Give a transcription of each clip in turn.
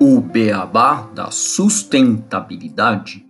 O beabá da sustentabilidade.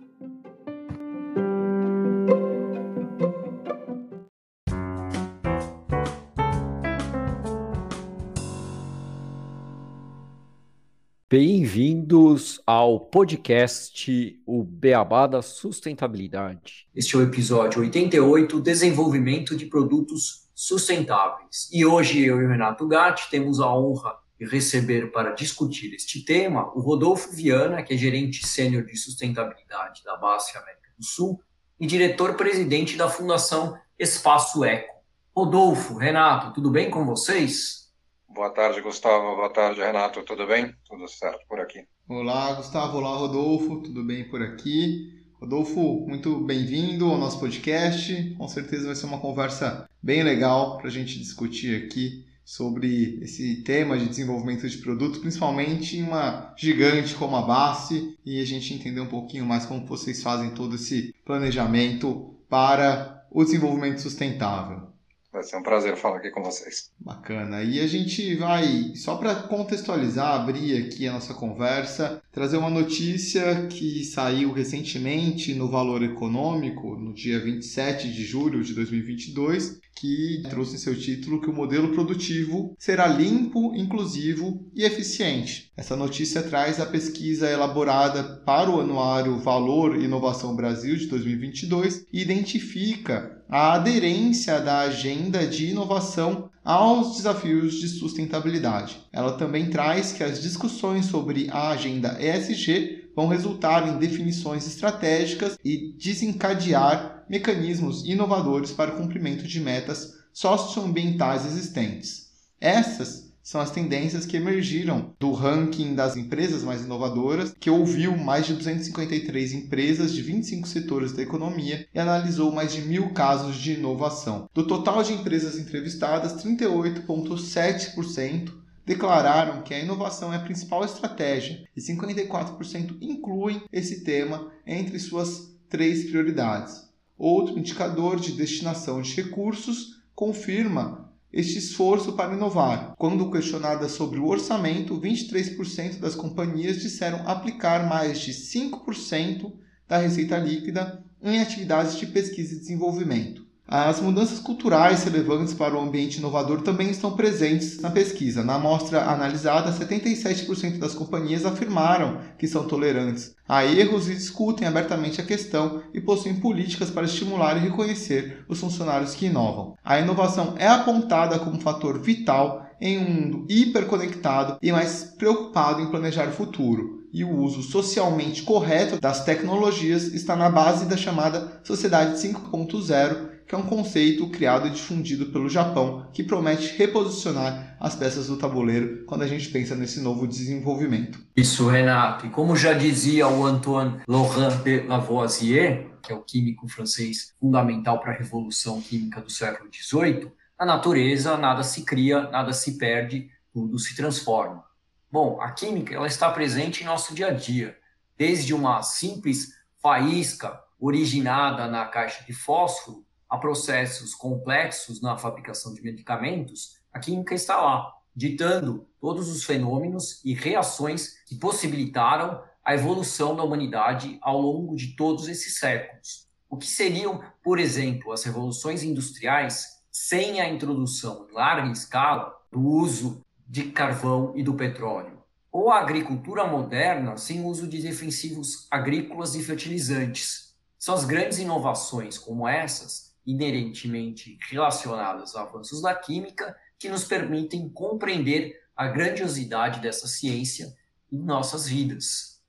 Bem-vindos ao podcast O Beabá da Sustentabilidade. Este é o episódio 88, Desenvolvimento de Produtos Sustentáveis. E hoje eu e o Renato Gatti temos a honra de receber para discutir este tema o Rodolfo Viana, que é gerente sênior de sustentabilidade da BASF América do Sul e diretor-presidente da Fundação Espaço Eco. Rodolfo, Renato, tudo bem com vocês? Boa tarde, Gustavo. Boa tarde, Renato. Tudo bem? Tudo certo por aqui. Olá, Gustavo. Olá, Rodolfo. Tudo bem por aqui? Rodolfo, muito bem-vindo ao nosso podcast. Com certeza vai ser uma conversa bem legal para a gente discutir aqui sobre esse tema de desenvolvimento de produto, principalmente em uma gigante como a BASF, e a gente entender um pouquinho mais como vocês fazem todo esse planejamento para o desenvolvimento sustentável. Vai ser um prazer falar aqui com vocês. Bacana. E a gente vai, só para contextualizar, abrir aqui a nossa conversa, trazer uma notícia que saiu recentemente no Valor Econômico, no dia 27 de julho de 2022, que trouxe em seu título que o modelo produtivo será limpo, inclusivo e eficiente. Essa notícia traz a pesquisa elaborada para o anuário Valor Inovação Brasil de 2022 e identifica a aderência da agenda de inovação aos desafios de sustentabilidade. Ela também traz que as discussões sobre a agenda ESG vão resultar em definições estratégicas e desencadear mecanismos inovadores para o cumprimento de metas socioambientais existentes. Essas são as tendências que emergiram do ranking das empresas mais inovadoras, que ouviu mais de 253 empresas de 25 setores da economia e analisou mais de mil casos de inovação. Do total de empresas entrevistadas, 38,7% declararam que a inovação é a principal estratégia e 54% incluem esse tema entre suas três prioridades. Outro indicador de destinação de recursos confirma este esforço para inovar. Quando questionadas sobre o orçamento, 23% das companhias disseram aplicar mais de 5% da receita líquida em atividades de pesquisa e desenvolvimento. As mudanças culturais relevantes para o ambiente inovador também estão presentes na pesquisa. Na amostra analisada, 77% das companhias afirmaram que são tolerantes a erros e discutem abertamente a questão e possuem políticas para estimular e reconhecer os funcionários que inovam. A inovação é apontada como fator vital em um mundo hiperconectado e mais preocupado em planejar o futuro. E o uso socialmente correto das tecnologias está na base da chamada Sociedade 5.0 que é um conceito criado e difundido pelo Japão que promete reposicionar as peças do tabuleiro quando a gente pensa nesse novo desenvolvimento. Isso, Renato. E como já dizia o Antoine Laurent de Lavoisier, que é o químico francês fundamental para a revolução química do século XVIII, na natureza nada se cria, nada se perde, tudo se transforma. Bom, a química ela está presente em nosso dia a dia, desde uma simples faísca originada na caixa de fósforo a processos complexos na fabricação de medicamentos, a química está lá, ditando todos os fenômenos e reações que possibilitaram a evolução da humanidade ao longo de todos esses séculos. O que seriam, por exemplo, as revoluções industriais sem a introdução em larga escala do uso de carvão e do petróleo? Ou a agricultura moderna sem o uso de defensivos agrícolas e fertilizantes? São as grandes inovações como essas inerentemente relacionadas a avanços da química que nos permitem compreender a grandiosidade dessa ciência em nossas vidas.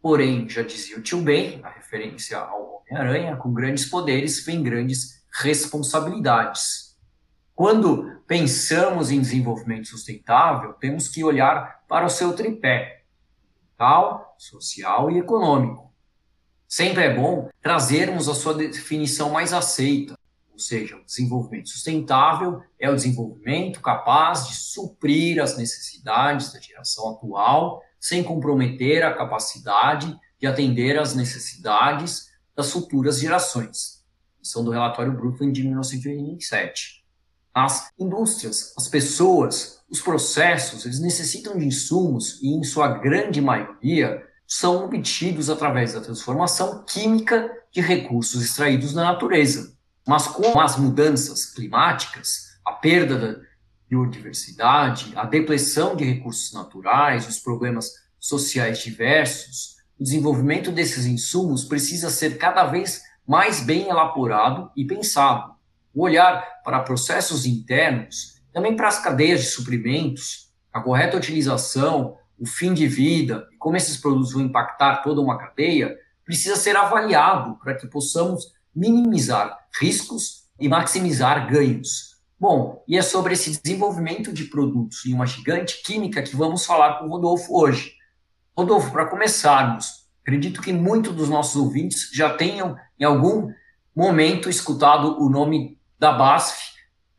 Porém, já dizia o tio Ben, a referência ao Homem-Aranha, com grandes poderes vem grandes responsabilidades. Quando pensamos em desenvolvimento sustentável, temos que olhar para o seu tripé: tal, social e econômico. Sempre é bom trazermos a sua definição mais aceita, ou seja, o desenvolvimento sustentável é o desenvolvimento capaz de suprir as necessidades da geração atual, sem comprometer a capacidade de atender às necessidades das futuras gerações. São do relatório Brundtland de 1987. As indústrias, as pessoas, os processos, eles necessitam de insumos e, em sua grande maioria, são obtidos através da transformação química de recursos extraídos da natureza. Mas com as mudanças climáticas, a perda da biodiversidade, a depressão de recursos naturais, os problemas sociais diversos, o desenvolvimento desses insumos precisa ser cada vez mais bem elaborado e pensado. O olhar para processos internos, também para as cadeias de suprimentos, a correta utilização, o fim de vida como esses produtos vão impactar toda uma cadeia, precisa ser avaliado para que possamos minimizar riscos e maximizar ganhos. Bom, e é sobre esse desenvolvimento de produtos em uma gigante química que vamos falar com o Rodolfo hoje. Rodolfo, para começarmos, acredito que muitos dos nossos ouvintes já tenham, em algum momento, escutado o nome da BASF.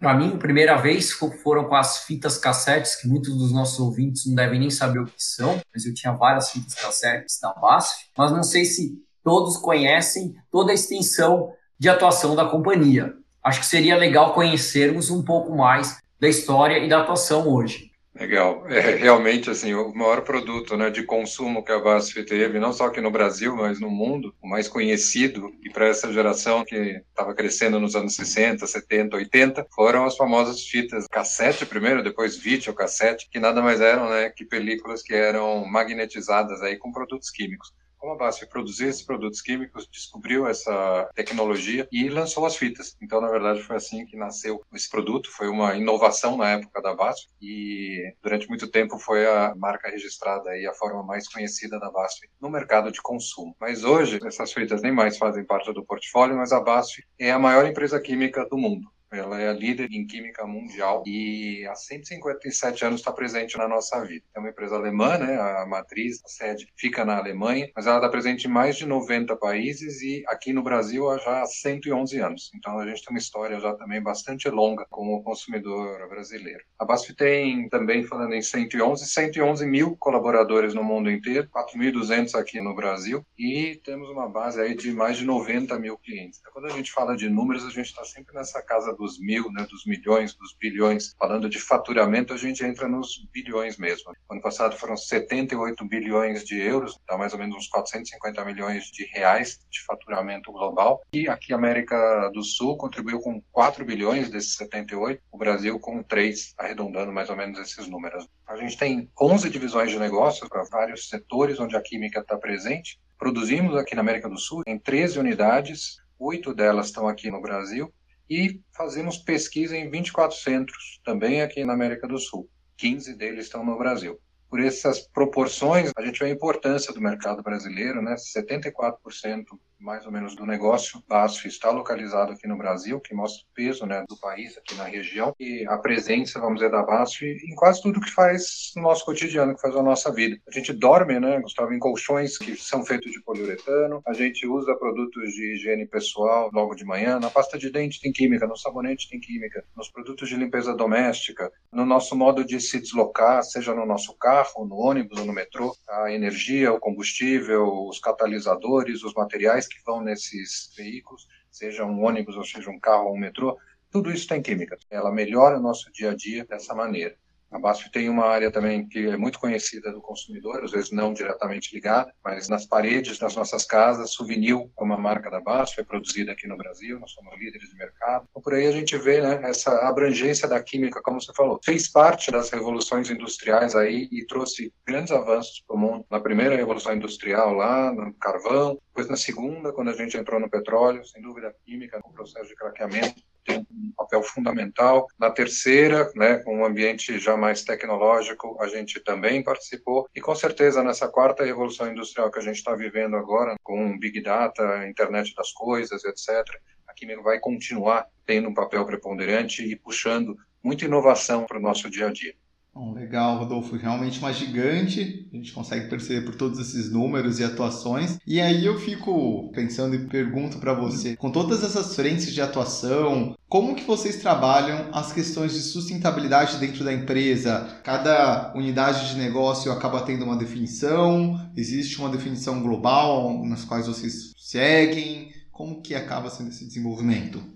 Para mim, primeira vez foram com as fitas cassetes, que muitos dos nossos ouvintes não devem nem saber o que são, mas eu tinha várias fitas cassetes da BASF, mas não sei se todos conhecem toda a extensão de atuação da companhia. Acho que seria legal conhecermos um pouco mais da história e da atuação hoje. Legal. É realmente assim, o maior produto né, de consumo que a BASF teve, não só aqui no Brasil, mas no mundo, o mais conhecido, e para essa geração que estava crescendo nos anos 60, 70, 80, foram as famosas fitas cassete primeiro, depois vídeo cassete, que nada mais eram né, que películas que eram magnetizadas aí com produtos químicos como a BASF produzia esses produtos químicos, descobriu essa tecnologia e lançou as fitas. Então, na verdade, foi assim que nasceu esse produto. Foi uma inovação na época da BASF e durante muito tempo foi a marca registrada e a forma mais conhecida da BASF no mercado de consumo. Mas hoje, essas fitas nem mais fazem parte do portfólio, mas a BASF é a maior empresa química do mundo. Ela é a líder em química mundial e há 157 anos está presente na nossa vida. É uma empresa alemã, né? A matriz, a sede fica na Alemanha, mas ela está presente em mais de 90 países e aqui no Brasil há já 111 anos. Então a gente tem uma história já também bastante longa como consumidor brasileiro. A BASF tem também, falando em 111, 111 mil colaboradores no mundo inteiro, 4.200 aqui no Brasil e temos uma base aí de mais de 90 mil clientes. Então, quando a gente fala de números, a gente está sempre nessa casa do dos mil, né, dos milhões, dos bilhões. Falando de faturamento, a gente entra nos bilhões mesmo. Ano passado foram 78 bilhões de euros, dá mais ou menos uns 450 milhões de reais de faturamento global. E aqui a América do Sul contribuiu com 4 bilhões desses 78, o Brasil com 3, arredondando mais ou menos esses números. A gente tem 11 divisões de negócios para vários setores onde a química está presente. Produzimos aqui na América do Sul em 13 unidades, oito delas estão aqui no Brasil e fazemos pesquisa em 24 centros, também aqui na América do Sul. 15 deles estão no Brasil. Por essas proporções, a gente vê a importância do mercado brasileiro, né? 74% mais ou menos do negócio BASF está localizado aqui no Brasil, que mostra o peso né, do país aqui na região e a presença, vamos dizer, da BASF em quase tudo que faz no nosso cotidiano, que faz a nossa vida. A gente dorme, né, Gustavo, em colchões que são feitos de poliuretano, a gente usa produtos de higiene pessoal logo de manhã, na pasta de dente tem química, no sabonete tem química, nos produtos de limpeza doméstica, no nosso modo de se deslocar, seja no nosso carro, no ônibus ou no metrô, a energia, o combustível, os catalisadores, os materiais que vão nesses veículos, seja um ônibus ou seja um carro ou um metrô, tudo isso tem química. Ela melhora o nosso dia a dia dessa maneira. A BASF tem uma área também que é muito conhecida do consumidor, às vezes não diretamente ligada, mas nas paredes das nossas casas, Souvenir, como a marca da BASF, é produzida aqui no Brasil, nós somos líderes de mercado. Então, por aí a gente vê né, essa abrangência da química, como você falou. Fez parte das revoluções industriais aí e trouxe grandes avanços para o mundo. Na primeira revolução industrial, lá no carvão, depois na segunda, quando a gente entrou no petróleo, sem dúvida a química, no processo de craqueamento, tem um papel fundamental. Na terceira, né, com um ambiente já mais tecnológico, a gente também participou. E com certeza nessa quarta revolução industrial que a gente está vivendo agora, com Big Data, internet das coisas, etc., a química vai continuar tendo um papel preponderante e puxando muita inovação para o nosso dia a dia. Bom, legal, Rodolfo. Realmente uma gigante. A gente consegue perceber por todos esses números e atuações. E aí eu fico pensando e pergunto para você, com todas essas frentes de atuação, como que vocês trabalham as questões de sustentabilidade dentro da empresa? Cada unidade de negócio acaba tendo uma definição? Existe uma definição global nas quais vocês seguem? Como que acaba sendo esse desenvolvimento?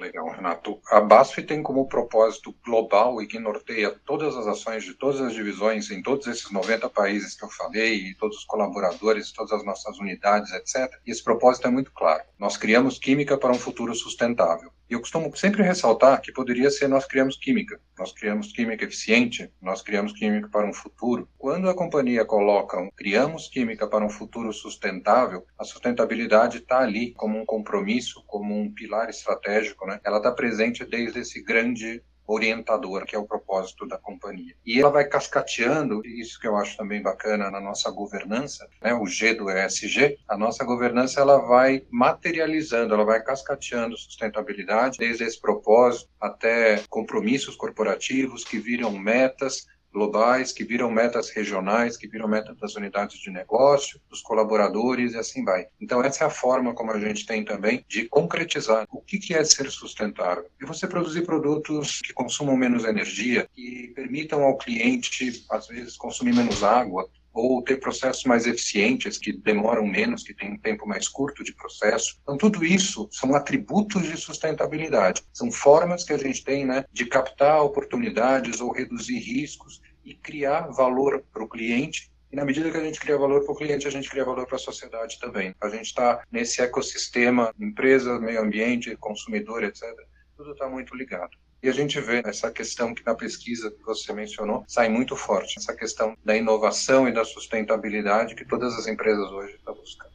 Legal, Renato. A BASF tem como propósito global e que norteia todas as ações de todas as divisões em todos esses 90 países que eu falei, e todos os colaboradores, todas as nossas unidades, etc. E esse propósito é muito claro. Nós criamos química para um futuro sustentável. E eu costumo sempre ressaltar que poderia ser nós criamos química, nós criamos química eficiente, nós criamos química para um futuro. Quando a companhia coloca um, criamos química para um futuro sustentável, a sustentabilidade está ali como um compromisso, como um pilar estratégico, né? Ela está presente desde esse grande orientador, que é o propósito da companhia. E ela vai cascateando, isso que eu acho também bacana na nossa governança, né, o G do ESG, a nossa governança ela vai materializando, ela vai cascateando sustentabilidade, desde esse propósito até compromissos corporativos que viram metas, globais, que viram metas regionais, que viram metas das unidades de negócio, dos colaboradores e assim vai. Então, essa é a forma como a gente tem também de concretizar o que é ser sustentável. E você produzir produtos que consumam menos energia, que permitam ao cliente, às vezes, consumir menos água, ou ter processos mais eficientes, que demoram menos, que têm um tempo mais curto de processo. Então, tudo isso são atributos de sustentabilidade. São formas que a gente tem né, de captar oportunidades ou reduzir riscos e criar valor para o cliente e na medida que a gente cria valor para o cliente, a gente cria valor para a sociedade também. A gente está nesse ecossistema, empresa, meio ambiente, consumidor, etc. Tudo está muito ligado. E a gente vê essa questão que na pesquisa que você mencionou sai muito forte, essa questão da inovação e da sustentabilidade que todas as empresas hoje estão buscando.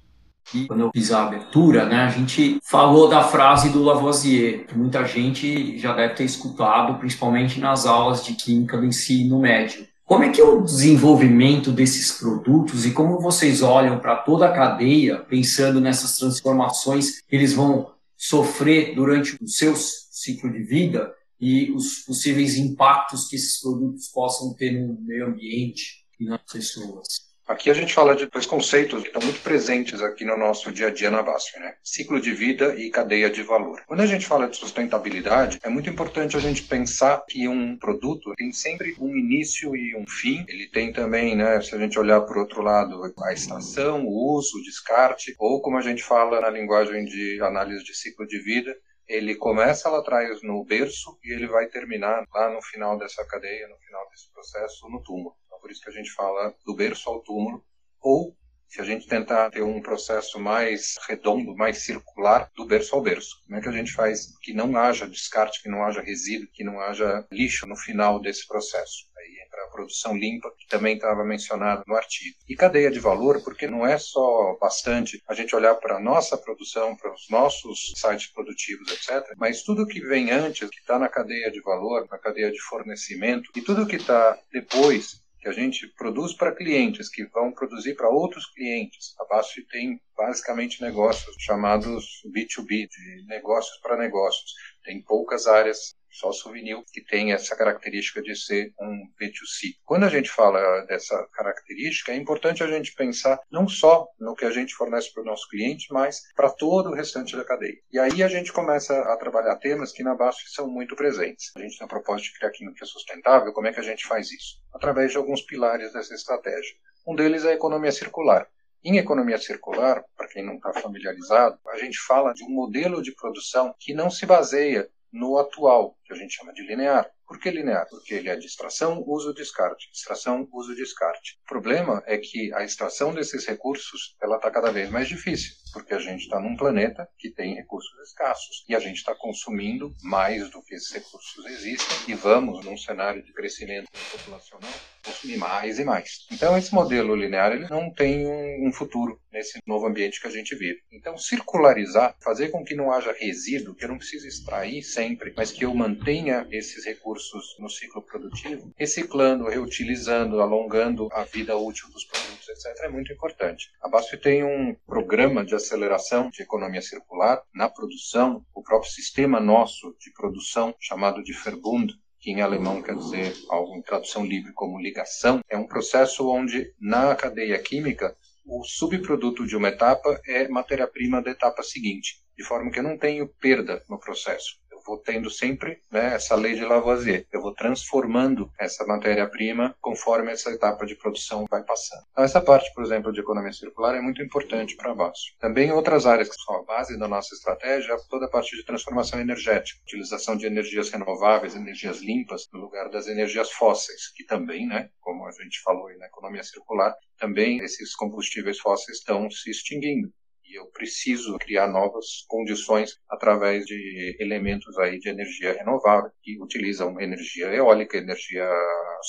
E quando eu fiz a abertura, né, a gente falou da frase do Lavoisier, que muita gente já deve ter escutado, principalmente nas aulas de química do ensino médio. Como é que é o desenvolvimento desses produtos e como vocês olham para toda a cadeia, pensando nessas transformações que eles vão sofrer durante o seu ciclo de vida e os possíveis impactos que esses produtos possam ter no meio ambiente e nas pessoas. Aqui a gente fala de dois conceitos que estão muito presentes aqui no nosso dia a dia na BASF, né? Ciclo de vida e cadeia de valor. Quando a gente fala de sustentabilidade, é muito importante a gente pensar que um produto tem sempre um início e um fim. Ele tem também, né, se a gente olhar por outro lado, a estação, o uso, o descarte, ou como a gente fala na linguagem de análise de ciclo de vida, ele começa lá atrás no berço e ele vai terminar lá no final dessa cadeia, no final desse processo, no túmulo. Então, por isso que a gente fala do berço ao túmulo, ou se a gente tentar ter um processo mais redondo, mais circular, do berço ao berço. Como é que a gente faz que não haja descarte, que não haja resíduo, que não haja lixo no final desse processo? para a produção limpa, que também estava mencionado no artigo. E cadeia de valor, porque não é só bastante a gente olhar para a nossa produção, para os nossos sites produtivos, etc., mas tudo que vem antes, que está na cadeia de valor, na cadeia de fornecimento, e tudo que está depois, que a gente produz para clientes, que vão produzir para outros clientes. A BASF tem basicamente negócios chamados B2B, de negócios para negócios. Tem poucas áreas só souvenir que tem essa característica de ser um B2C. Quando a gente fala dessa característica, é importante a gente pensar não só no que a gente fornece para o nosso cliente, mas para todo o restante da cadeia. E aí a gente começa a trabalhar temas que na BASF são muito presentes. A gente tem a proposta de criar química sustentável, como é que a gente faz isso? Através de alguns pilares dessa estratégia. Um deles é a economia circular. Em economia circular, para quem não está familiarizado, a gente fala de um modelo de produção que não se baseia no atual, que a gente chama de linear. Por que linear? Porque ele é de extração, uso, descarte. Extração, uso, descarte. O problema é que a extração desses recursos ela está cada vez mais difícil, porque a gente está num planeta que tem recursos escassos e a gente está consumindo mais do que esses recursos existem e vamos, num cenário de crescimento populacional, consumir mais e mais. Então, esse modelo linear ele não tem um, futuro nesse novo ambiente que a gente vive. Então, circularizar, fazer com que não haja resíduo, que eu não precise extrair sempre, mas que eu mantenha esses recursos no ciclo produtivo, reciclando, reutilizando, alongando a vida útil dos produtos, etc., é muito importante. A BASF tem um programa de aceleração de economia circular na produção, o próprio sistema nosso de produção, chamado de Verbund, que em alemão quer dizer algo em tradução livre como ligação, é um processo onde na cadeia química o subproduto de uma etapa é matéria-prima da etapa seguinte, de forma que eu não tenho perda no processo vou tendo sempre né, essa lei de Lavoisier. Eu vou transformando essa matéria-prima conforme essa etapa de produção vai passando. Então, essa parte, por exemplo, de economia circular é muito importante para a. Também outras áreas que são a base da nossa estratégia toda a parte de transformação energética, utilização de energias renováveis, energias limpas, no lugar das energias fósseis, que também, né, como a gente falou aí na economia circular, também esses combustíveis fósseis estão se extinguindo eu preciso criar novas condições através de elementos aí de energia renovável que utilizam energia eólica, energia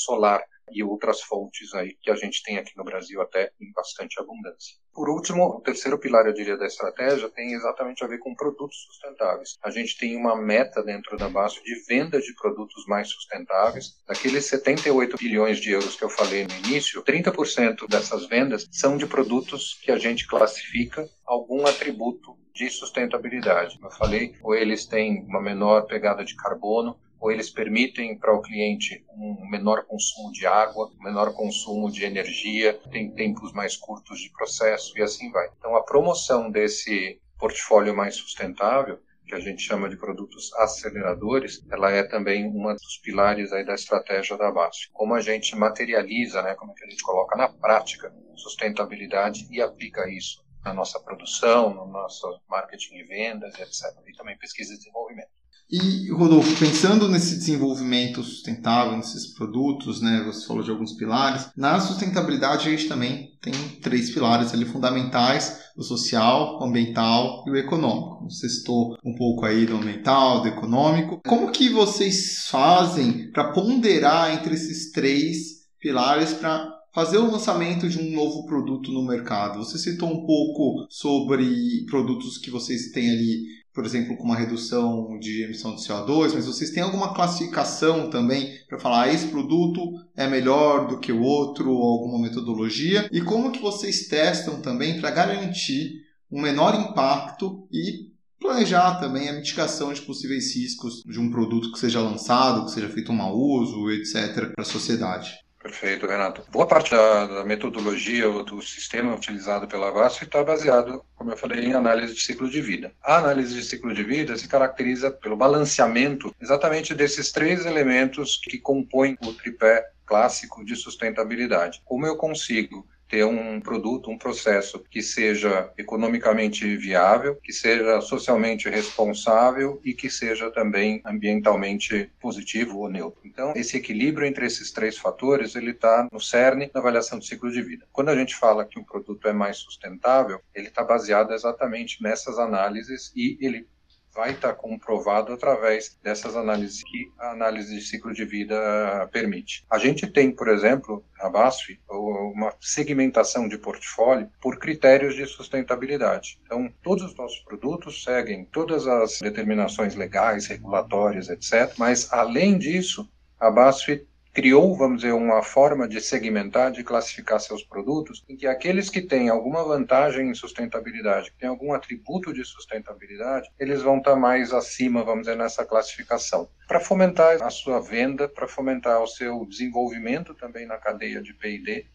solar e outras fontes aí que a gente tem aqui no Brasil até em bastante abundância. Por último, o terceiro pilar, eu diria, da estratégia tem exatamente a ver com produtos sustentáveis. A gente tem uma meta dentro da BASF de venda de produtos mais sustentáveis. Daqueles 78 bilhões de euros que eu falei no início, 30% dessas vendas são de produtos que a gente classifica algum atributo de sustentabilidade. Eu falei, ou eles têm uma menor pegada de carbono, ou eles permitem para o cliente um menor consumo de água, menor consumo de energia, tem tempos mais curtos de processo e assim vai. Então, a promoção desse portfólio mais sustentável que a gente chama de produtos aceleradores, ela é também um dos pilares aí da estratégia da BASF. Como a gente materializa, né, como é que a gente coloca na prática sustentabilidade e aplica isso na nossa produção, no nosso marketing e vendas, etc. E também pesquisa e desenvolvimento. E, Rodolfo, pensando nesse desenvolvimento sustentável, nesses produtos, né, você falou de alguns pilares, na sustentabilidade a gente também tem três pilares ali fundamentais, o social, o ambiental e o econômico. Você citou um pouco aí do ambiental, do econômico. Como que vocês fazem para ponderar entre esses três pilares para fazer o lançamento de um novo produto no mercado. Você citou um pouco sobre produtos que vocês têm ali por exemplo, com uma redução de emissão de CO2, mas vocês têm alguma classificação também para falar ah, esse produto é melhor do que o outro, ou alguma metodologia? E como que vocês testam também para garantir um menor impacto e planejar também a mitigação de possíveis riscos de um produto que seja lançado, que seja feito um mau uso, etc., para a sociedade? Perfeito, Renato. Boa parte da, da metodologia ou do sistema utilizado pela VASF está baseado, como eu falei, em análise de ciclo de vida. A análise de ciclo de vida se caracteriza pelo balanceamento exatamente desses três elementos que compõem o tripé clássico de sustentabilidade. Como eu consigo ter um produto, um processo que seja economicamente viável, que seja socialmente responsável e que seja também ambientalmente positivo ou neutro. Então, esse equilíbrio entre esses três fatores, ele está no cerne da avaliação de ciclo de vida. Quando a gente fala que um produto é mais sustentável, ele está baseado exatamente nessas análises e ele vai estar comprovado através dessas análises que a análise de ciclo de vida permite. A gente tem, por exemplo, a BASF, uma segmentação de portfólio por critérios de sustentabilidade. Então, todos os nossos produtos seguem todas as determinações legais, regulatórias, etc. Mas, além disso, a BASF criou, vamos dizer, uma forma de segmentar, de classificar seus produtos, em que aqueles que têm alguma vantagem em sustentabilidade, que têm algum atributo de sustentabilidade, eles vão estar mais acima, vamos dizer, nessa classificação. Para fomentar a sua venda, para fomentar o seu desenvolvimento também na cadeia de P&D,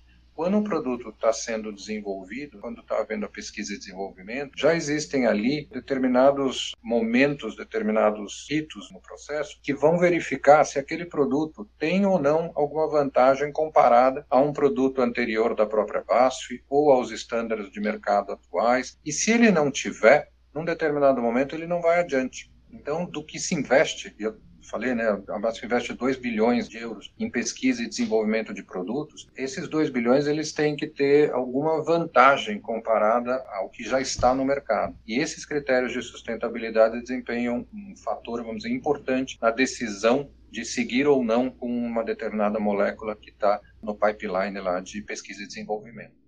quando um produto está sendo desenvolvido, quando está havendo a pesquisa e desenvolvimento, já existem ali determinados momentos, determinados ritos no processo que vão verificar se aquele produto tem ou não alguma vantagem comparada a um produto anterior da própria BASF ou aos estándares de mercado atuais. E se ele não tiver, num determinado momento ele não vai adiante. Então, do que se investe, eu falei, né, a BASF investe 2 bilhões de euros em pesquisa e desenvolvimento de produtos, esses 2 bilhões eles têm que ter alguma vantagem comparada ao que já está no mercado. E esses critérios de sustentabilidade desempenham um fator, vamos dizer, importante na decisão de seguir ou não com uma determinada molécula que está no pipeline lá de pesquisa e desenvolvimento.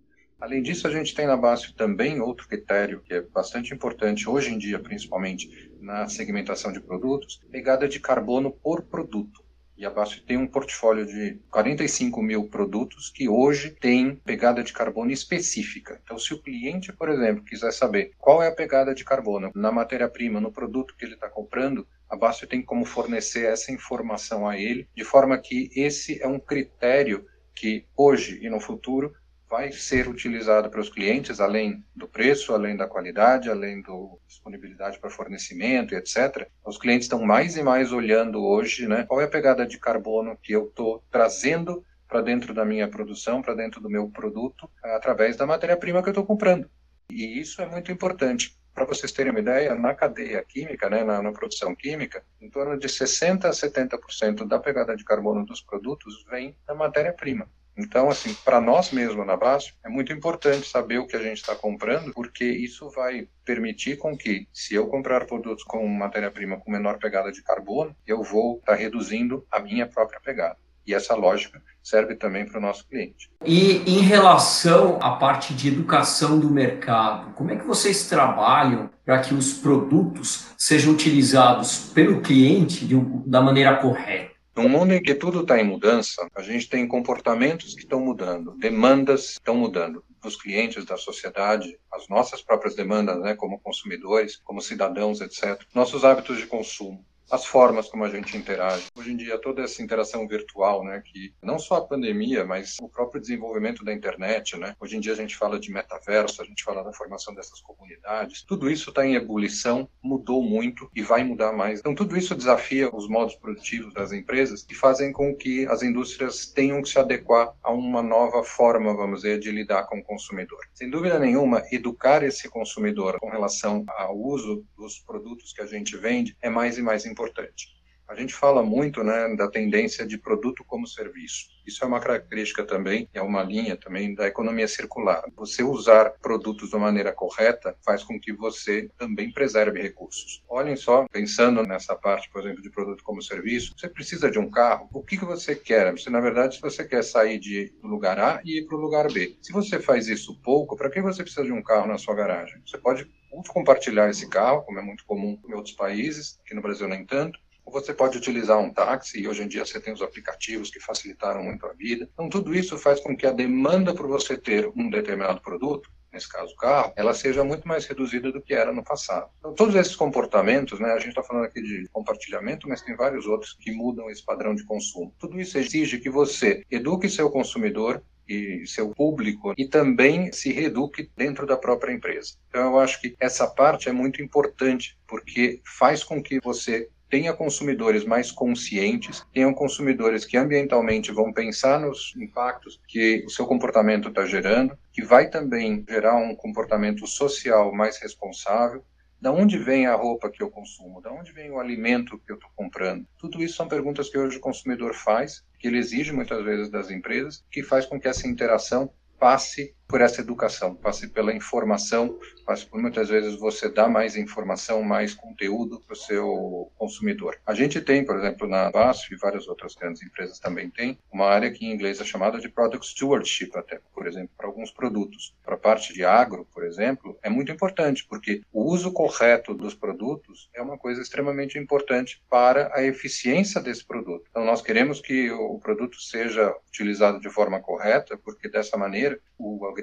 Além disso, a gente tem na BASF também outro critério que é bastante importante hoje em dia, principalmente na segmentação de produtos, pegada de carbono por produto. E a BASF tem um portfólio de 45 mil produtos que hoje tem pegada de carbono específica. Então, se o cliente, por exemplo, quiser saber qual é a pegada de carbono na matéria-prima, no produto que ele está comprando, a BASF tem como fornecer essa informação a ele, de forma que esse é um critério que hoje e no futuro vai ser utilizado para os clientes, além do preço, além da qualidade, além da disponibilidade para fornecimento e etc. Os clientes estão mais e mais olhando hoje, né, qual é a pegada de carbono que eu estou trazendo para dentro da minha produção, para dentro do meu produto, através da matéria-prima que eu estou comprando. E isso é muito importante. Para vocês terem uma ideia, na cadeia química, né, na, na produção química, em torno de 60% a 70% da pegada de carbono dos produtos vem da matéria-prima. Então, assim, para nós mesmos na base, é muito importante saber o que a gente está comprando, porque isso vai permitir com que, se eu comprar produtos com matéria-prima com menor pegada de carbono, eu vou estar tá reduzindo a minha própria pegada. E essa lógica serve também para o nosso cliente. E em relação à parte de educação do mercado, como é que vocês trabalham para que os produtos sejam utilizados pelo cliente de, da maneira correta? Num mundo em que tudo está em mudança, a gente tem comportamentos que estão mudando, demandas estão mudando dos clientes, da sociedade, as nossas próprias demandas, né, como consumidores, como cidadãos, etc. Nossos hábitos de consumo as formas como a gente interage. Hoje em dia, toda essa interação virtual, né, que não só a pandemia, mas o próprio desenvolvimento da internet, né, hoje em dia a gente fala de metaverso, a gente fala da formação dessas comunidades, tudo isso está em ebulição, mudou muito e vai mudar mais. Então, tudo isso desafia os modos produtivos das empresas e fazem com que as indústrias tenham que se adequar a uma nova forma, vamos dizer, de lidar com o consumidor. Sem dúvida nenhuma, educar esse consumidor com relação ao uso dos produtos que a gente vende é mais e mais importante importante. A gente fala muito né, da tendência de produto como serviço. Isso é uma característica também, é uma linha também da economia circular. Você usar produtos de maneira correta faz com que você também preserve recursos. Olhem só, pensando nessa parte, por exemplo, de produto como serviço, você precisa de um carro. O que, que você quer? Você, na verdade, você quer sair de, do lugar A e ir para o lugar B. Se você faz isso pouco, para que você precisa de um carro na sua garagem? Você pode compartilhar esse carro, como é muito comum em outros países, aqui no Brasil nem tanto, ou você pode utilizar um táxi, e hoje em dia você tem os aplicativos que facilitaram muito a vida. Então, tudo isso faz com que a demanda por você ter um determinado produto, nesse caso o carro, ela seja muito mais reduzida do que era no passado. Então, todos esses comportamentos, né, a gente está falando aqui de compartilhamento, mas tem vários outros que mudam esse padrão de consumo. Tudo isso exige que você eduque seu consumidor e seu público e também se reeduque dentro da própria empresa. Então, eu acho que essa parte é muito importante, porque faz com que você tenha consumidores mais conscientes, tenham consumidores que ambientalmente vão pensar nos impactos que o seu comportamento está gerando, que vai também gerar um comportamento social mais responsável. Da onde vem a roupa que eu consumo? Da onde vem o alimento que eu estou comprando? Tudo isso são perguntas que hoje o consumidor faz, que ele exige muitas vezes das empresas, que faz com que essa interação passe por essa educação, passe pela informação, passe por muitas vezes você dá mais informação, mais conteúdo para o seu consumidor. A gente tem, por exemplo, na BASF e várias outras grandes empresas também tem, uma área que em inglês é chamada de Product Stewardship até, por exemplo, para alguns produtos. Para a parte de agro, por exemplo, é muito importante, porque o uso correto dos produtos é uma coisa extremamente importante para a eficiência desse produto. Então, nós queremos que o produto seja utilizado de forma correta, porque dessa maneira o agricultor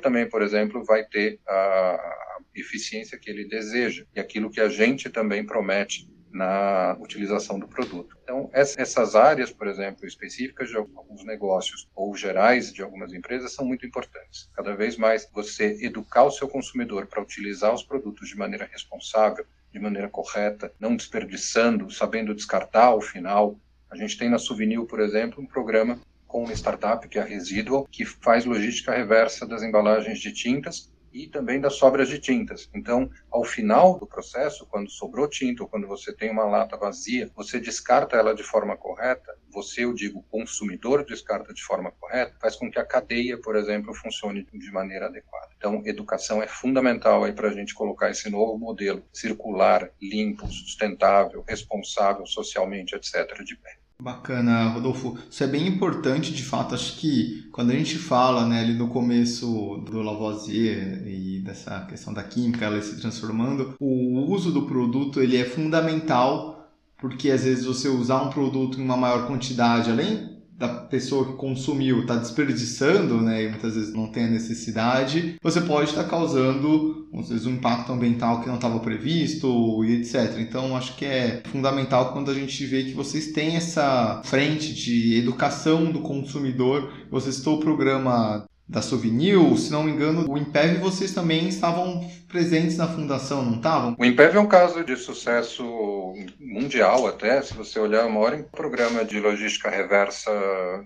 também, por exemplo, vai ter a eficiência que ele deseja e aquilo que a gente também promete na utilização do produto. Então, essas áreas, por exemplo, específicas de alguns negócios ou gerais de algumas empresas são muito importantes. Cada vez mais você educar o seu consumidor para utilizar os produtos de maneira responsável, de maneira correta, não desperdiçando, sabendo descartar ao final. A gente tem na Souvenir, por exemplo, um programa com uma startup que é a Residual, que faz logística reversa das embalagens de tintas e também das sobras de tintas. Então, ao final do processo, quando sobrou tinta ou quando você tem uma lata vazia, você descarta ela de forma correta, você, eu digo, consumidor descarta de forma correta, faz com que a cadeia, por exemplo, funcione de maneira adequada. Então, educação é fundamental para a gente colocar esse novo modelo circular, limpo, sustentável, responsável socialmente, etc., de pé. Bacana, Rodolfo. Isso é bem importante, de fato. Acho que quando a gente fala né, ali no começo do Lavoisier e dessa questão da química, ela se transformando, o uso do produto ele é fundamental, porque às vezes você usar um produto em uma maior quantidade, além da pessoa que consumiu está desperdiçando, né, e muitas vezes não tem a necessidade, você pode estar tá causando, vezes, um impacto ambiental que não estava previsto e etc. Então, acho que é fundamental quando a gente vê que vocês têm essa frente de educação do consumidor. Você citou o programa da Souvenir, se não me engano, o Impev vocês também estavam presentes na fundação, não estavam? O Impev é um caso de sucesso mundial até, se você olhar, é o maior programa de logística reversa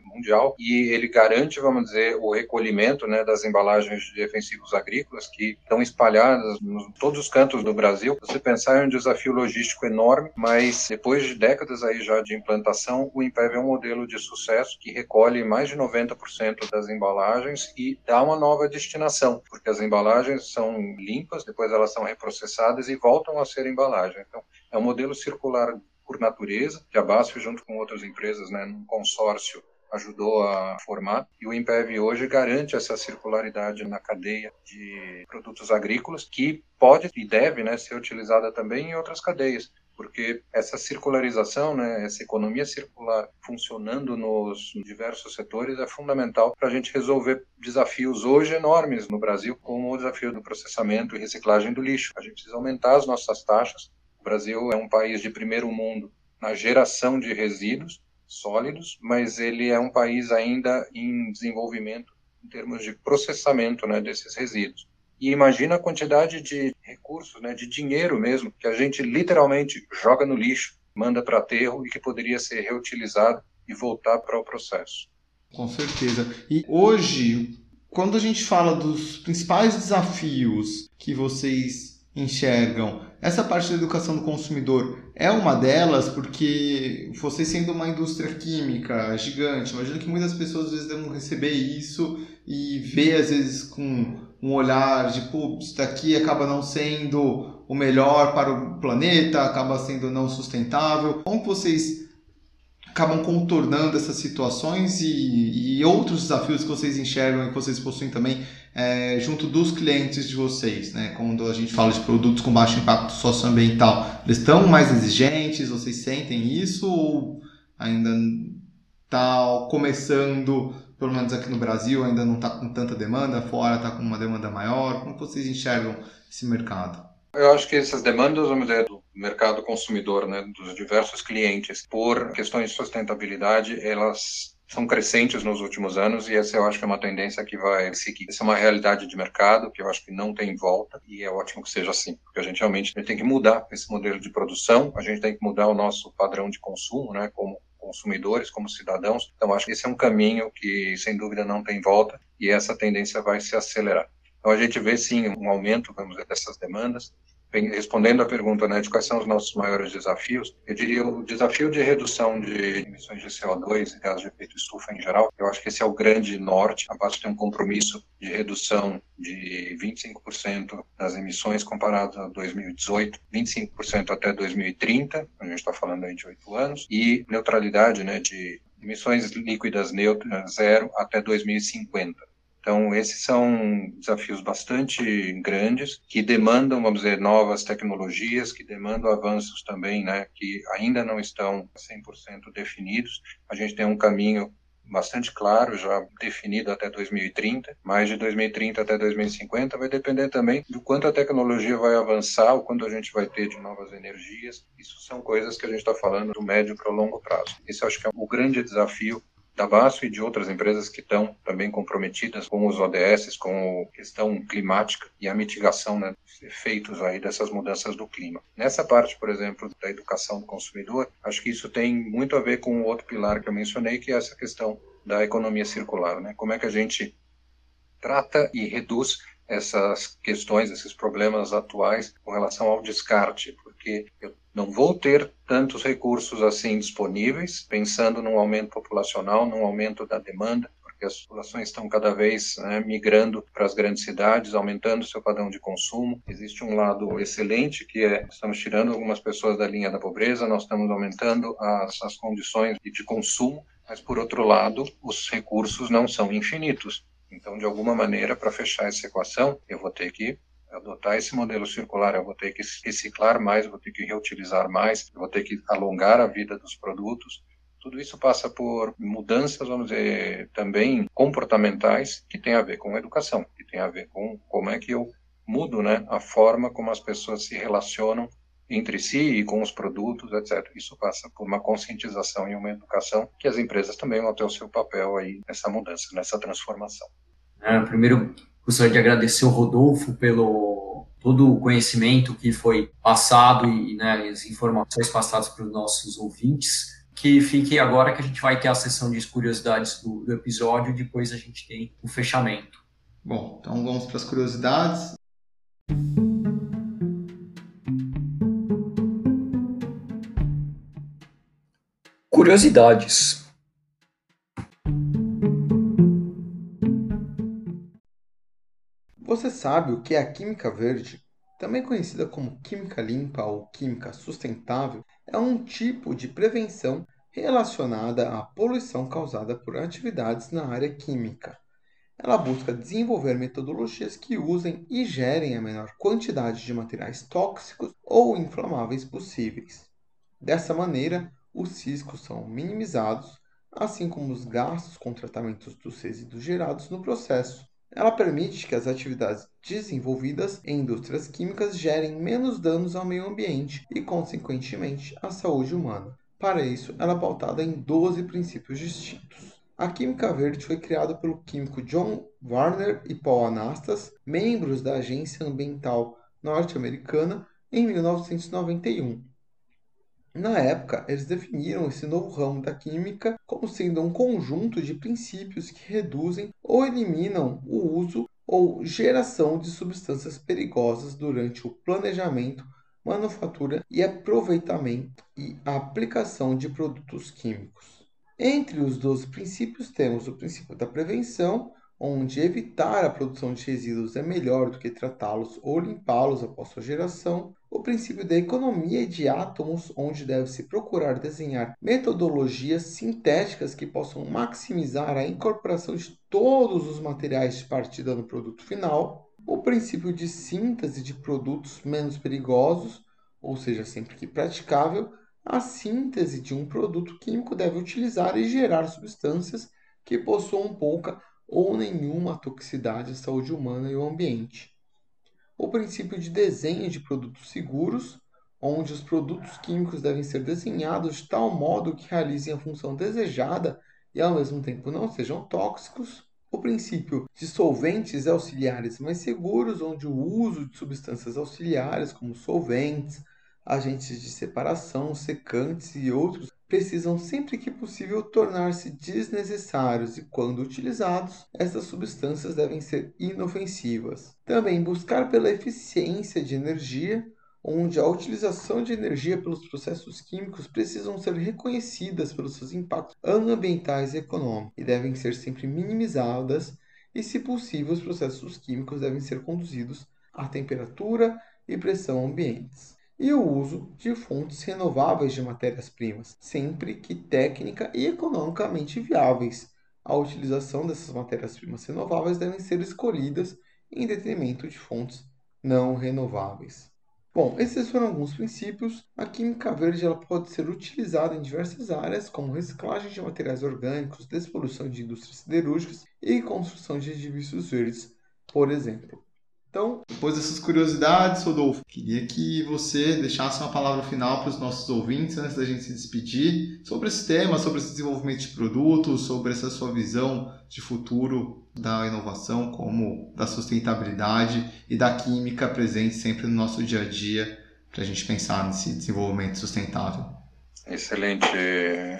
mundial e ele garante, vamos dizer, o recolhimento né, das embalagens de defensivos agrícolas que estão espalhadas em todos os cantos do Brasil. Você pensar é um desafio logístico enorme, mas depois de décadas aí já de implantação, o Impev é um modelo de sucesso que recolhe mais de 90% das embalagens e dá uma nova destinação, porque as embalagens são limpas, depois elas são reprocessadas e voltam a ser embalagem. Então, é um modelo circular por natureza, que a BASF, junto com outras empresas, né, num consórcio, ajudou a formar. E o Impev hoje garante essa circularidade na cadeia de produtos agrícolas, que pode e deve né, ser utilizada também em outras cadeias porque essa circularização, né, essa economia circular funcionando nos diversos setores é fundamental para a gente resolver desafios hoje enormes no Brasil, como o desafio do processamento e reciclagem do lixo. A gente precisa aumentar as nossas taxas. O Brasil é um país de primeiro mundo na geração de resíduos sólidos, mas ele é um país ainda em desenvolvimento em termos de processamento né, desses resíduos. E imagina a quantidade de recursos, né, de dinheiro mesmo, que a gente literalmente joga no lixo, manda para aterro e que poderia ser reutilizado e voltar para o processo. Com certeza. E hoje, quando a gente fala dos principais desafios que vocês enxergam, essa parte da educação do consumidor é uma delas, porque você sendo uma indústria química gigante, imagino que muitas pessoas às vezes devem receber isso e ver às vezes com um olhar de, isso daqui acaba não sendo o melhor para o planeta, acaba sendo não sustentável. Como vocês acabam contornando essas situações e, e outros desafios que vocês enxergam e que vocês possuem também é, junto dos clientes de vocês, né? Quando a gente fala de produtos com baixo impacto socioambiental, eles estão mais exigentes? Vocês sentem isso ou ainda está começando pelo menos aqui no Brasil, ainda não está com tanta demanda, fora está com uma demanda maior? Como vocês enxergam esse mercado? Eu acho que essas demandas, vamos dizer, do mercado consumidor, né, dos diversos clientes, por questões de sustentabilidade, elas são crescentes nos últimos anos e essa eu acho que é uma tendência que vai seguir. Essa é uma realidade de mercado que eu acho que não tem volta e é ótimo que seja assim, porque a gente realmente tem que mudar esse modelo de produção, a gente tem que mudar o nosso padrão de consumo, né, como consumidores, como cidadãos. Então, acho que esse é um caminho que, sem dúvida, não tem volta e essa tendência vai se acelerar. Então, a gente vê, sim, um aumento, vamos dizer, dessas demandas respondendo à pergunta né, de quais são os nossos maiores desafios, eu diria o desafio de redução de emissões de CO2 e gases de efeito estufa em geral, eu acho que esse é o grande norte. A BASF tem um compromisso de redução de 25% das emissões comparado a 2018, 25% até 2030, a gente está falando aí de oito anos, e neutralidade né, de emissões líquidas neutras zero até 2050. Então, esses são desafios bastante grandes que demandam, vamos dizer, novas tecnologias, que demandam avanços também, né, que ainda não estão 100% definidos. A gente tem um caminho bastante claro, já definido até 2030, mas de 2030 até 2050 vai depender também do quanto a tecnologia vai avançar, o quanto a gente vai ter de novas energias. Isso são coisas que a gente está falando do médio para o longo prazo. Esse acho que é o grande desafio da BASF e de outras empresas que estão também comprometidas com os ODS, com a questão climática e a mitigação né, dos efeitos aí dessas mudanças do clima. Nessa parte, por exemplo, da educação do consumidor, acho que isso tem muito a ver com o outro pilar que eu mencionei, que é essa questão da economia circular, né? Como é que a gente trata e reduz essas questões, esses problemas atuais com relação ao descarte, porque eu não vou ter tantos recursos assim disponíveis, pensando num aumento populacional, num aumento da demanda, porque as populações estão cada vez né, migrando para as grandes cidades, aumentando seu padrão de consumo. Existe um lado excelente que é estamos tirando algumas pessoas da linha da pobreza, nós estamos aumentando as, as condições de consumo, mas por outro lado, os recursos não são infinitos. Então, de alguma maneira, para fechar essa equação, eu vou ter que adotar esse modelo circular, eu vou ter que reciclar mais, vou ter que reutilizar mais, vou ter que alongar a vida dos produtos. Tudo isso passa por mudanças, vamos dizer, também comportamentais, que tem a ver com a educação, que tem a ver com como é que eu mudo né, a forma como as pessoas se relacionam entre si e com os produtos, etc. Isso passa por uma conscientização e uma educação que as empresas também vão ter o seu papel aí nessa mudança, nessa transformação. É, primeiro, gostaria de agradecer o Rodolfo pelo todo o conhecimento que foi passado e né, as informações passadas para os nossos ouvintes. Que fique agora que a gente vai ter a sessão de curiosidades do, do episódio e depois a gente tem o fechamento. Bom, então vamos para as curiosidades. Curiosidades. Sabe o que é a química verde? Também conhecida como química limpa ou química sustentável, é um tipo de prevenção relacionada à poluição causada por atividades na área química. Ela busca desenvolver metodologias que usem e gerem a menor quantidade de materiais tóxicos ou inflamáveis possíveis. Dessa maneira, os riscos são minimizados, assim como os gastos com tratamentos dos resíduos gerados no processo. Ela permite que as atividades desenvolvidas em indústrias químicas gerem menos danos ao meio ambiente e, consequentemente, à saúde humana. Para isso, ela é pautada em 12 princípios distintos. A química verde foi criada pelo químico John Warner e Paul Anastas, membros da Agência Ambiental Norte-Americana, em 1991. Na época, eles definiram esse novo ramo da química como sendo um conjunto de princípios que reduzem ou eliminam o uso ou geração de substâncias perigosas durante o planejamento, manufatura e aproveitamento e aplicação de produtos químicos. Entre os 12 princípios, temos o princípio da prevenção, onde evitar a produção de resíduos é melhor do que tratá-los ou limpá-los após sua geração. O princípio da economia de átomos, onde deve-se procurar desenhar metodologias sintéticas que possam maximizar a incorporação de todos os materiais de partida no produto final. O princípio de síntese de produtos menos perigosos, ou seja, sempre que praticável, a síntese de um produto químico deve utilizar e gerar substâncias que possuam pouca ou nenhuma toxicidade à saúde humana e ao ambiente. O princípio de desenho de produtos seguros, onde os produtos químicos devem ser desenhados de tal modo que realizem a função desejada e ao mesmo tempo não sejam tóxicos. O princípio de solventes auxiliares mais seguros, onde o uso de substâncias auxiliares como solventes, agentes de separação, secantes e outros precisam sempre que possível tornar-se desnecessários e, quando utilizados, essas substâncias devem ser inofensivas. Também buscar pela eficiência de energia, onde a utilização de energia pelos processos químicos precisam ser reconhecidas pelos seus impactos ambientais e econômicos e devem ser sempre minimizadas, e, se possível, os processos químicos devem ser conduzidos a temperatura e pressão ambientes e o uso de fontes renováveis de matérias-primas, sempre que técnica e economicamente viáveis. A utilização dessas matérias-primas renováveis devem ser escolhidas em detrimento de fontes não renováveis. Bom, esses foram alguns princípios. A química verde ela pode ser utilizada em diversas áreas, como reciclagem de materiais orgânicos, despoluição de indústrias siderúrgicas e construção de edifícios verdes, por exemplo. Então, depois dessas curiosidades, Rodolfo, queria que você deixasse uma palavra final para os nossos ouvintes antes da gente se despedir sobre esse tema, sobre esse desenvolvimento de produtos, sobre essa sua visão de futuro da inovação, como da sustentabilidade e da química presente sempre no nosso dia a dia para a gente pensar nesse desenvolvimento sustentável. Excelente,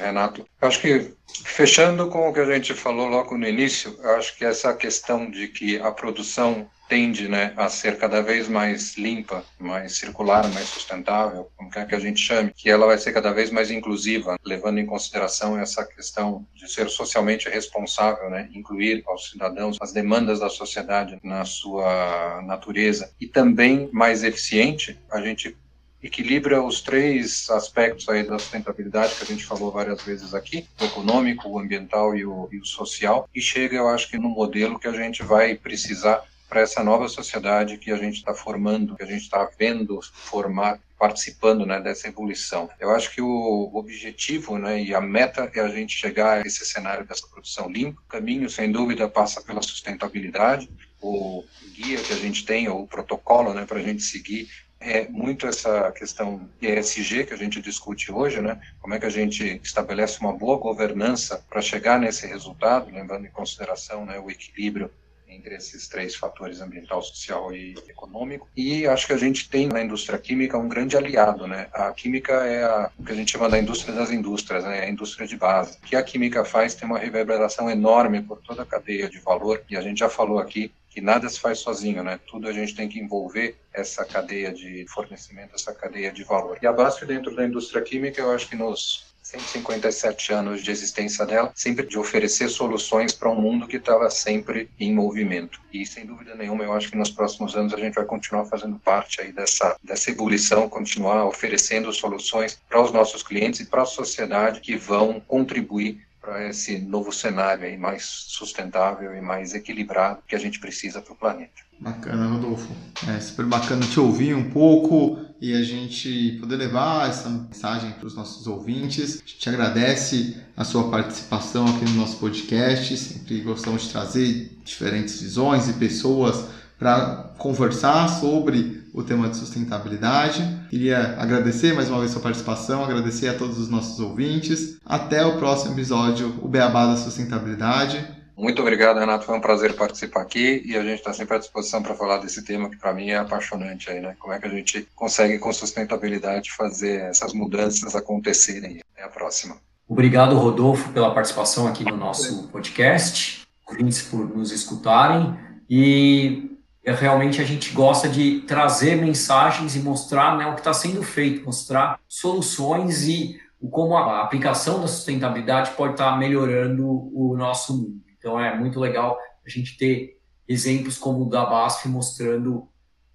Renato. Acho que, fechando com o que a gente falou logo no início, acho que essa questão de que a produção tende né, a ser cada vez mais limpa, mais circular, mais sustentável, como quer que a gente chame, que ela vai ser cada vez mais inclusiva, levando em consideração essa questão de ser socialmente responsável, né, incluir aos cidadãos as demandas da sociedade na sua natureza. E também mais eficiente, a gente equilibra os três aspectos aí da sustentabilidade que a gente falou várias vezes aqui, o econômico, o ambiental e o, e o social, e chega, eu acho que no modelo que a gente vai precisar para essa nova sociedade que a gente está formando, que a gente está vendo formar, participando né, dessa evolução. Eu acho que o objetivo né, e a meta é a gente chegar a esse cenário dessa produção limpa. O caminho, sem dúvida, passa pela sustentabilidade. O guia que a gente tem, ou o protocolo né, para a gente seguir, é muito essa questão ESG que a gente discute hoje, né? Como é que a gente estabelece uma boa governança para chegar nesse resultado, levando em consideração né, o equilíbrio entre esses três fatores ambiental, social e econômico. E acho que a gente tem na indústria química um grande aliado, né? A química é a, o que a gente chama da indústria das indústrias, né? É a indústria de base. O que a química faz tem uma reverberação enorme por toda a cadeia de valor e a gente já falou aqui que nada se faz sozinho, né? Tudo a gente tem que envolver essa cadeia de fornecimento, essa cadeia de valor. E a BASF dentro da indústria química, eu acho que nos 157 anos de existência dela, sempre de oferecer soluções para um mundo que estava sempre em movimento. E sem dúvida nenhuma, eu acho que nos próximos anos a gente vai continuar fazendo parte aí dessa dessa ebulição, continuar oferecendo soluções para os nossos clientes e para a sociedade que vão contribuir para esse novo cenário aí mais sustentável e mais equilibrado que a gente precisa para o planeta. Bacana, Rodolfo. É super bacana te ouvir um pouco e a gente poder levar essa mensagem para os nossos ouvintes. A gente agradece a sua participação aqui no nosso podcast. Sempre gostamos de trazer diferentes visões e pessoas para conversar sobre o tema de sustentabilidade. Queria agradecer mais uma vez sua participação, agradecer a todos os nossos ouvintes. Até o próximo episódio, o Beabá da Sustentabilidade. Muito obrigado, Renato. Foi um prazer participar aqui e a gente está sempre à disposição para falar desse tema que para mim é apaixonante aí, né? Como é que a gente consegue com sustentabilidade fazer essas mudanças acontecerem? Até a próxima. Obrigado, Rodolfo, pela participação aqui no nosso podcast. Ouvintes por nos escutarem e realmente a gente gosta de trazer mensagens e mostrar né, o que está sendo feito, mostrar soluções e como a aplicação da sustentabilidade pode estar tá melhorando o nosso mundo. Então é muito legal a gente ter exemplos como o da BASF mostrando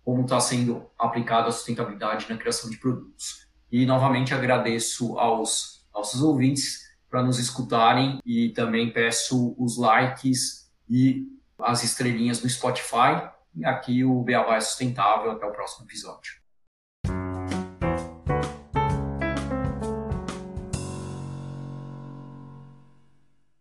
como está sendo aplicada a sustentabilidade na criação de produtos. E novamente agradeço aos nossos ouvintes para nos escutarem e também peço os likes e as estrelinhas no Spotify aqui o Beabá é sustentável. Até o próximo episódio.